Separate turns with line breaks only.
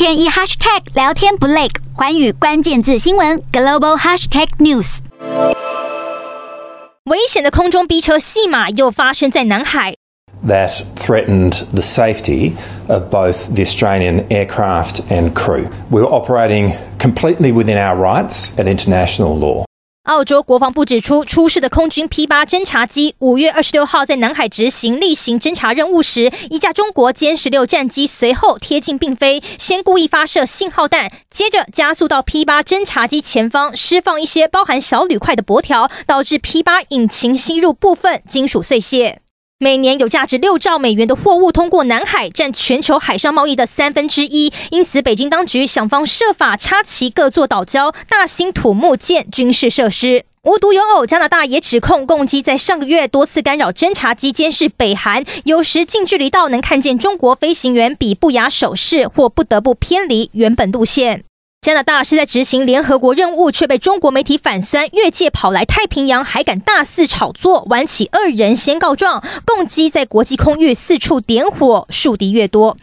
天一 hashtag 聊天不累，寰宇关键字新闻 global hashtag news。
危险的空中逼车戏码又发生在南海。
That threatened the safety of both the Australian aircraft and crew. We were operating completely within our rights and international law.
澳洲国防部指出，出事的空军 P 八侦察机五月二十六号在南海执行例行侦察任务时，一架中国歼十六战机随后贴近并飞，先故意发射信号弹，接着加速到 P 八侦察机前方，释放一些包含小铝块的箔条，导致 P 八引擎吸入部分金属碎屑。每年有价值六兆美元的货物通过南海，占全球海上贸易的三分之一。因此，北京当局想方设法插旗各座岛礁，大兴土木建军事设施。无独有偶，加拿大也指控共机在上个月多次干扰侦察机监视北韩，有时近距离到能看见中国飞行员比不雅手势，或不得不偏离原本路线。加拿大是在执行联合国任务，却被中国媒体反酸，越界跑来太平洋，还敢大肆炒作，玩起二人先告状，共机在国际空域四处点火，树敌越多。